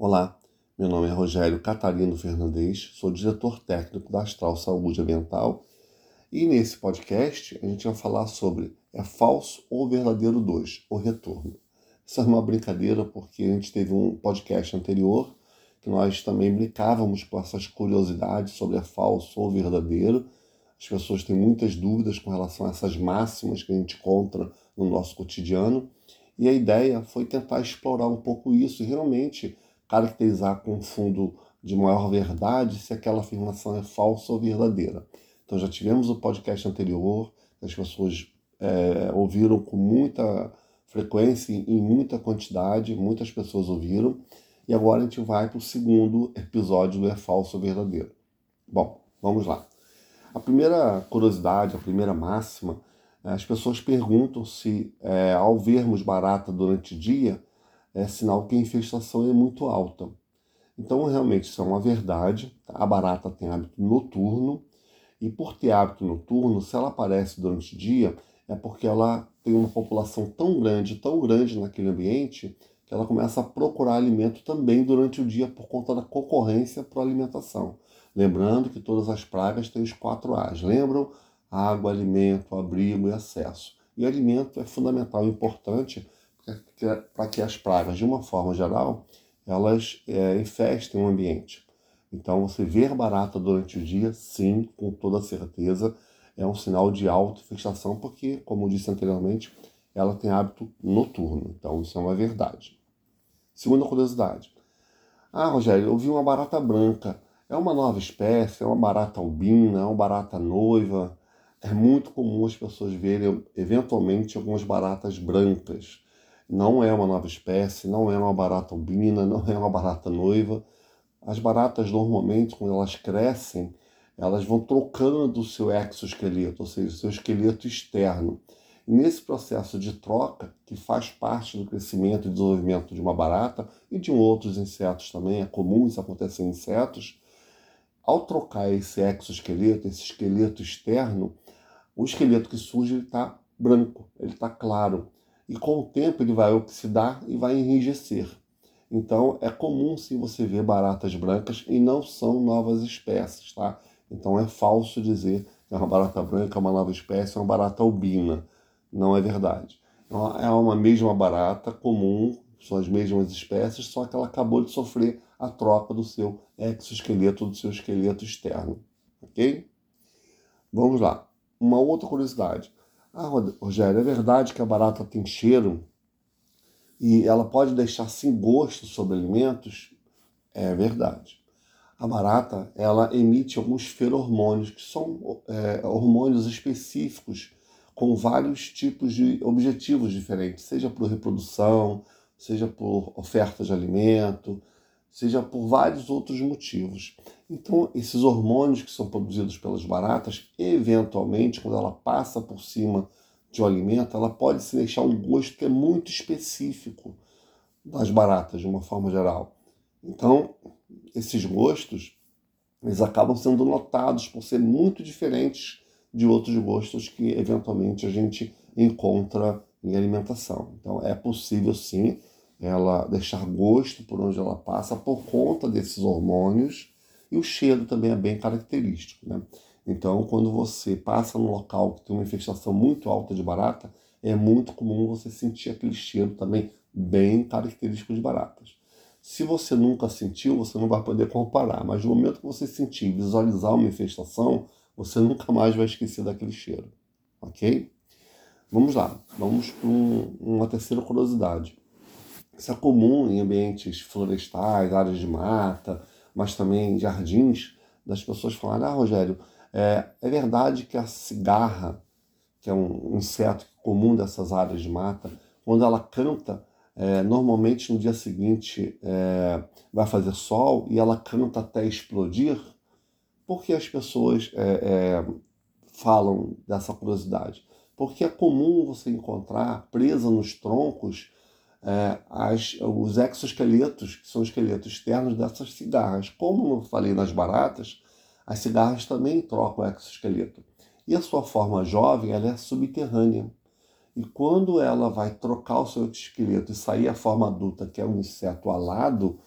Olá, meu nome é Rogério Catarino Fernandes, sou diretor técnico da Astral Saúde Ambiental e nesse podcast a gente vai falar sobre é falso ou verdadeiro 2, o retorno. Isso é uma brincadeira porque a gente teve um podcast anterior que nós também brincávamos com essas curiosidades sobre é falso ou verdadeiro. As pessoas têm muitas dúvidas com relação a essas máximas que a gente encontra no nosso cotidiano e a ideia foi tentar explorar um pouco isso e realmente caracterizar com fundo de maior verdade se aquela afirmação é falsa ou verdadeira. Então já tivemos o podcast anterior, as pessoas é, ouviram com muita frequência, em muita quantidade, muitas pessoas ouviram, e agora a gente vai para o segundo episódio do É Falso ou Verdadeiro. Bom, vamos lá. A primeira curiosidade, a primeira máxima, as pessoas perguntam se é, ao vermos barata durante o dia, é sinal que a infestação é muito alta. Então, realmente, isso é uma verdade. A barata tem hábito noturno, e por ter hábito noturno, se ela aparece durante o dia, é porque ela tem uma população tão grande, tão grande naquele ambiente, que ela começa a procurar alimento também durante o dia por conta da concorrência para a alimentação. Lembrando que todas as pragas têm os quatro A's. Lembram? Água, alimento, abrigo e acesso. E alimento é fundamental importante para que as pragas, de uma forma geral, elas é, infestem o ambiente. Então, você ver barata durante o dia, sim, com toda certeza, é um sinal de auto-infestação, porque, como disse anteriormente, ela tem hábito noturno. Então, isso é uma verdade. Segunda curiosidade. Ah, Rogério, eu vi uma barata branca. É uma nova espécie? É uma barata albina? É uma barata noiva? É muito comum as pessoas verem, eventualmente, algumas baratas brancas não é uma nova espécie, não é uma barata albina, não é uma barata noiva. As baratas, normalmente, quando elas crescem, elas vão trocando o seu exoesqueleto, ou seja, o seu esqueleto externo. E nesse processo de troca, que faz parte do crescimento e desenvolvimento de uma barata e de outros insetos também, é comum isso acontecer em insetos, ao trocar esse exoesqueleto, esse esqueleto externo, o esqueleto que surge está branco, ele está claro e com o tempo ele vai oxidar e vai enrijecer. Então é comum sim você ver baratas brancas e não são novas espécies, tá? Então é falso dizer que uma barata branca é uma nova espécie, é uma barata albina. Não é verdade. É uma mesma barata comum, são as mesmas espécies, só que ela acabou de sofrer a troca do seu exoesqueleto, do seu esqueleto externo. Ok? Vamos lá. Uma outra curiosidade. Ah, Rogério, é verdade que a barata tem cheiro e ela pode deixar sem gosto sobre alimentos? É verdade. A barata, ela emite alguns feromônios, que são é, hormônios específicos com vários tipos de objetivos diferentes, seja por reprodução, seja por oferta de alimento, seja por vários outros motivos. Então, esses hormônios que são produzidos pelas baratas, eventualmente, quando ela passa por cima de um alimento, ela pode se deixar um gosto que é muito específico das baratas, de uma forma geral. Então, esses gostos, eles acabam sendo notados por ser muito diferentes de outros gostos que eventualmente a gente encontra em alimentação. Então, é possível sim ela deixar gosto por onde ela passa por conta desses hormônios e o cheiro também é bem característico. Né? Então, quando você passa num local que tem uma infestação muito alta de barata, é muito comum você sentir aquele cheiro também bem característico de baratas. Se você nunca sentiu, você não vai poder comparar, mas no momento que você sentir visualizar uma infestação, você nunca mais vai esquecer daquele cheiro. Ok? Vamos lá, vamos para um, uma terceira curiosidade. Isso é comum em ambientes florestais, áreas de mata, mas também jardins, das pessoas falarem: Ah, Rogério, é, é verdade que a cigarra, que é um inseto comum dessas áreas de mata, quando ela canta, é, normalmente no dia seguinte é, vai fazer sol e ela canta até explodir. Por que as pessoas é, é, falam dessa curiosidade? Porque é comum você encontrar presa nos troncos é, as, os exoesqueletos, que são esqueletos externos dessas cigarras. Como eu falei nas baratas, as cigarras também trocam o exoesqueleto. E a sua forma jovem ela é subterrânea. E quando ela vai trocar o seu exoesqueleto e sair a forma adulta, que é um inseto alado,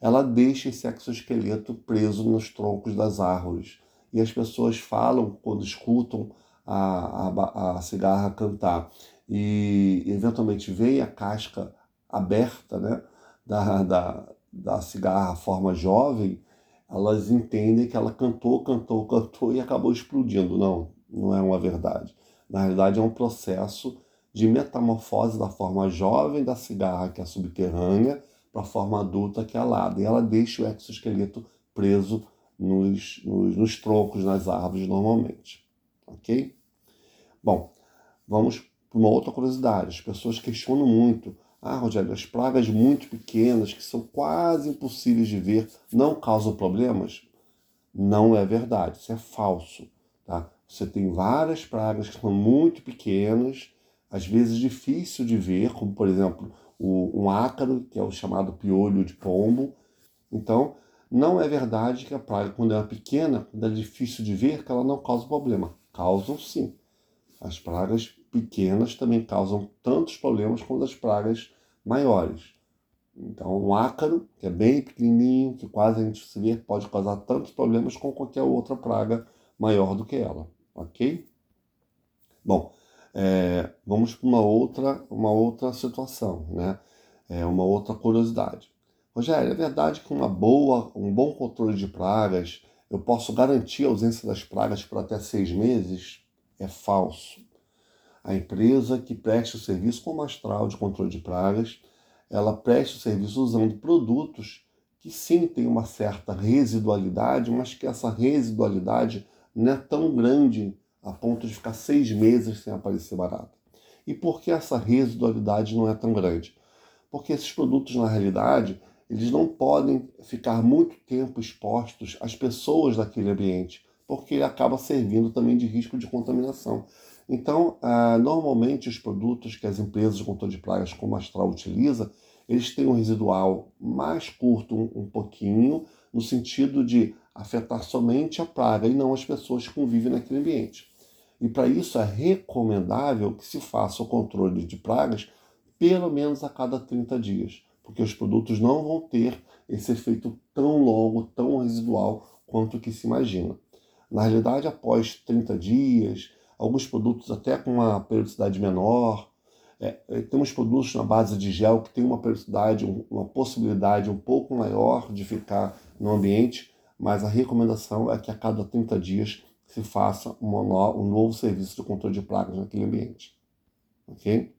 ela deixa esse exoesqueleto preso nos troncos das árvores. E as pessoas falam, quando escutam a, a, a cigarra cantar, e eventualmente vem a casca aberta né, da, da, da cigarra forma jovem, elas entendem que ela cantou, cantou, cantou e acabou explodindo. Não, não é uma verdade. Na realidade, é um processo de metamorfose da forma jovem da cigarra, que é subterrânea, para a forma adulta, que é alada. E ela deixa o exoesqueleto preso nos, nos, nos troncos, nas árvores, normalmente. Ok? Bom, vamos para uma outra curiosidade. As pessoas questionam muito. Ah, Rogério, as pragas muito pequenas, que são quase impossíveis de ver, não causam problemas? Não é verdade, isso é falso. Tá? Você tem várias pragas que são muito pequenas, às vezes difícil de ver, como por exemplo o, um ácaro, que é o chamado piolho de pombo. Então, não é verdade que a praga, quando é pequena, quando é difícil de ver, que ela não causa problema. Causam sim. As pragas pequenas também causam tantos problemas quanto as pragas maiores. Então, um ácaro, que é bem pequenininho, que quase a gente se vê, pode causar tantos problemas como qualquer outra praga maior do que ela, ok? Bom, é, vamos para uma outra, uma outra situação, né? É uma outra curiosidade. Rogério, é verdade que uma boa, um bom controle de pragas, eu posso garantir a ausência das pragas por até seis meses? É falso. A empresa que presta o serviço como astral de controle de pragas, ela presta o serviço usando produtos que sim tem uma certa residualidade, mas que essa residualidade não é tão grande a ponto de ficar seis meses sem aparecer barata. E por que essa residualidade não é tão grande? Porque esses produtos, na realidade, eles não podem ficar muito tempo expostos às pessoas daquele ambiente, porque ele acaba servindo também de risco de contaminação. Então, ah, normalmente os produtos que as empresas de controle de pragas como a Astral utiliza, eles têm um residual mais curto um, um pouquinho, no sentido de afetar somente a praga e não as pessoas que convivem naquele ambiente. E para isso é recomendável que se faça o controle de pragas pelo menos a cada 30 dias, porque os produtos não vão ter esse efeito tão longo, tão residual quanto que se imagina. Na realidade, após 30 dias, alguns produtos até com uma periodicidade menor, é, é, temos produtos na base de gel que tem uma periodicidade, uma possibilidade um pouco maior de ficar no ambiente, mas a recomendação é que a cada 30 dias se faça um novo serviço de controle de pragas naquele ambiente. Ok?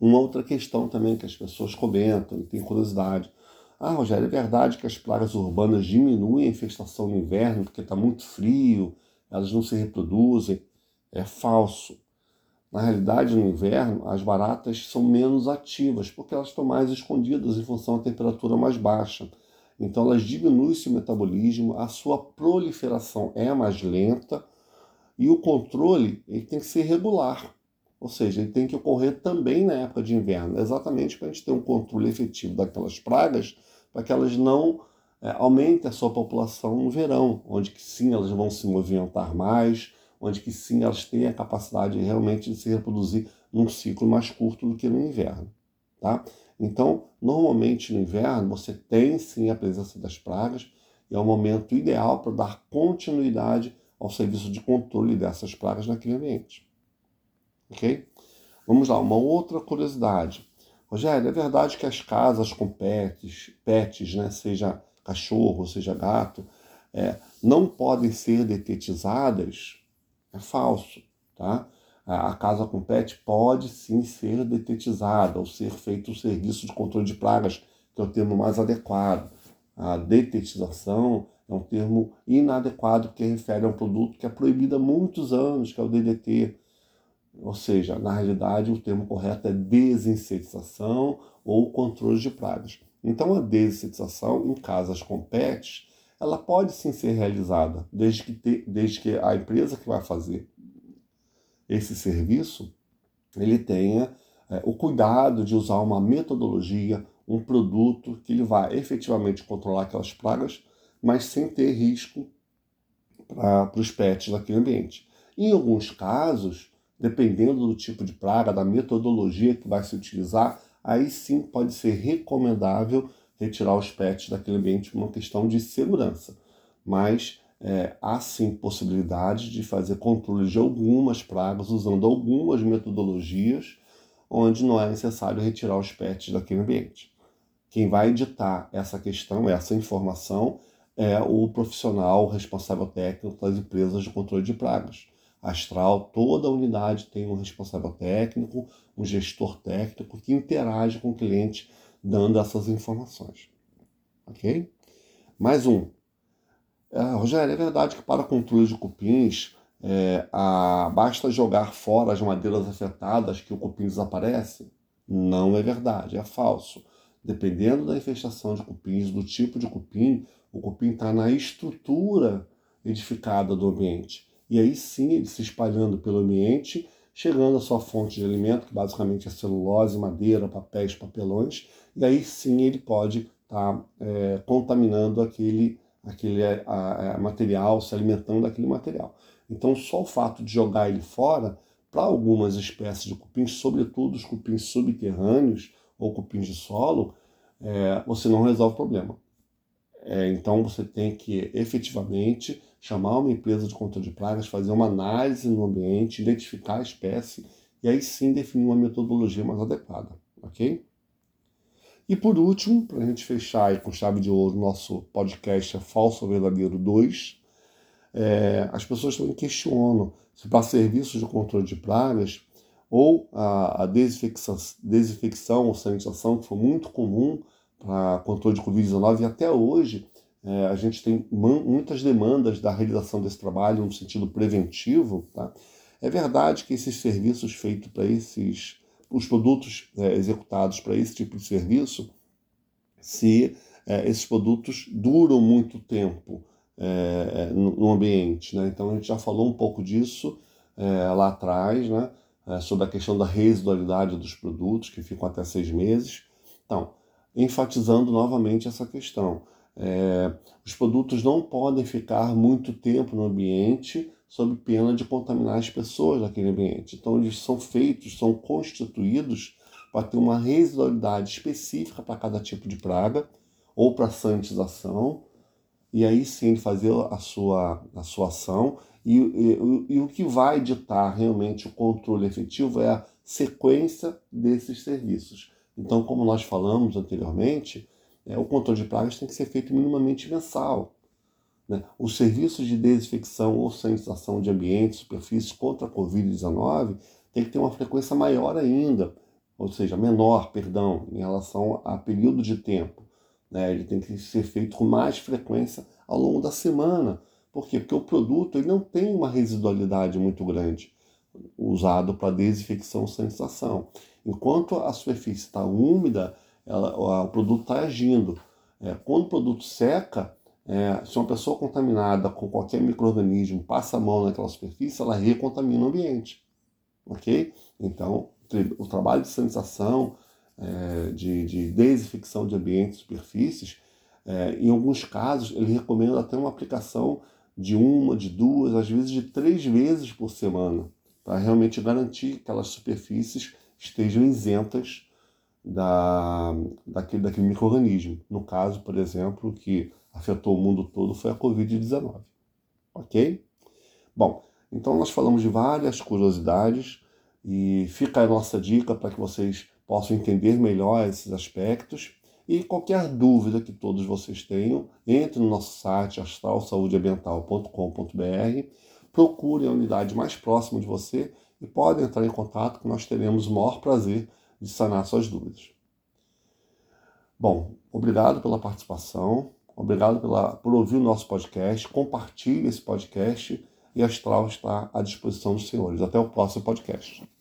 Uma outra questão também que as pessoas comentam e têm curiosidade. Ah, Rogério, é verdade que as pragas urbanas diminuem a infestação no inverno porque está muito frio, elas não se reproduzem? É falso. Na realidade, no inverno, as baratas são menos ativas porque elas estão mais escondidas em função da temperatura mais baixa. Então elas diminuem seu metabolismo, a sua proliferação é mais lenta e o controle ele tem que ser regular. Ou seja, ele tem que ocorrer também na época de inverno, exatamente para a gente ter um controle efetivo daquelas pragas, para que elas não é, aumentem a sua população no verão, onde que sim elas vão se movimentar mais, onde que sim elas têm a capacidade realmente de se reproduzir num ciclo mais curto do que no inverno. Tá? Então, normalmente no inverno, você tem sim a presença das pragas e é o momento ideal para dar continuidade ao serviço de controle dessas pragas naquele ambiente. Ok? Vamos lá, uma outra curiosidade. Rogério, é verdade que as casas com pets, pets né, seja cachorro, seja gato, é, não podem ser detetizadas? É falso, tá? a casa com pet pode sim ser detetizada ou ser feito o serviço de controle de pragas, que é o termo mais adequado. A detetização é um termo inadequado que refere a um produto que é proibido há muitos anos, que é o DDT. Ou seja, na realidade, o termo correto é desinsetização ou controle de pragas. Então, a desinsetização em casas com pets, ela pode sim ser realizada, desde que, te, desde que a empresa que vai fazer esse serviço, ele tenha é, o cuidado de usar uma metodologia, um produto que ele vai efetivamente controlar aquelas pragas, mas sem ter risco para os pets daquele ambiente. Em alguns casos, dependendo do tipo de praga, da metodologia que vai se utilizar, aí sim pode ser recomendável retirar os pets daquele ambiente por uma questão de segurança. Mas é, há sim possibilidade de fazer controle de algumas pragas usando algumas metodologias onde não é necessário retirar os pets daquele ambiente. Quem vai editar essa questão, essa informação, é o profissional responsável técnico das empresas de controle de pragas. Astral, toda unidade tem um responsável técnico, um gestor técnico que interage com o cliente dando essas informações. Ok? Mais um. É, Rogério, é verdade que para controle de cupins é, a, basta jogar fora as madeiras afetadas que o cupim desaparece? Não é verdade, é falso. Dependendo da infestação de cupins, do tipo de cupim, o cupim está na estrutura edificada do ambiente. E aí sim, ele se espalhando pelo ambiente, chegando à sua fonte de alimento, que basicamente é celulose, madeira, papéis, papelões, e aí sim ele pode estar tá, é, contaminando aquele, aquele a, a material, se alimentando daquele material. Então, só o fato de jogar ele fora, para algumas espécies de cupins, sobretudo os cupins subterrâneos ou cupins de solo, é, você não resolve o problema. É, então, você tem que efetivamente chamar uma empresa de controle de pragas, fazer uma análise no ambiente, identificar a espécie e aí sim definir uma metodologia mais adequada, ok? E por último, para a gente fechar com chave de ouro, nosso podcast é Falso ou Verdadeiro 2, é, as pessoas também questionam se para serviços de controle de pragas ou a, a desinfecção, desinfecção ou sanitização, que foi muito comum para controle de Covid-19 e até hoje é, a gente tem muitas demandas da realização desse trabalho no sentido preventivo. Tá? É verdade que esses serviços feitos para esses, os produtos é, executados para esse tipo de serviço, se é, esses produtos duram muito tempo é, no, no, ambiente. Né? Então a gente já falou um pouco disso é, lá atrás, né? É, sobre a questão da residualidade dos produtos, que ficam até seis meses. Então, enfatizando novamente essa questão. É, os produtos não podem ficar muito tempo no ambiente sob pena de contaminar as pessoas daquele ambiente. Então, eles são feitos, são constituídos para ter uma residualidade específica para cada tipo de praga ou para sanitização, e aí sim fazer a sua, a sua ação. E, e, e o que vai ditar realmente o controle efetivo é a sequência desses serviços. Então, como nós falamos anteriormente, é, o controle de pragas tem que ser feito minimamente mensal. Né? Os serviços de desinfecção ou sanitização de ambientes, superfícies contra a Covid-19 tem que ter uma frequência maior ainda, ou seja, menor, perdão, em relação a período de tempo. Né? Ele tem que ser feito com mais frequência ao longo da semana. Por quê? Porque o produto ele não tem uma residualidade muito grande usado para desinfecção ou sanitização. Enquanto a superfície está úmida, ela, o produto está agindo. É, quando o produto seca, é, se uma pessoa contaminada com qualquer microorganismo passa a mão naquela superfície, ela recontamina o ambiente. Ok? Então, o trabalho de sanitização, é, de, de, desinfecção de ambientes superfícies, é, em alguns casos, ele recomenda até uma aplicação de uma, de duas, às vezes de três vezes por semana, para realmente garantir que aquelas superfícies estejam isentas da, daquele, daquele microorganismo. No caso, por exemplo, que afetou o mundo todo foi a Covid-19. Ok? Bom, então nós falamos de várias curiosidades e fica a nossa dica para que vocês possam entender melhor esses aspectos. E qualquer dúvida que todos vocês tenham, entre no nosso site astralsaudeambiental.com.br, procure a unidade mais próxima de você e pode entrar em contato que nós teremos o maior prazer de sanar suas dúvidas. Bom, obrigado pela participação, obrigado pela, por ouvir o nosso podcast, compartilhe esse podcast e a Astral está à disposição dos senhores. Até o próximo podcast.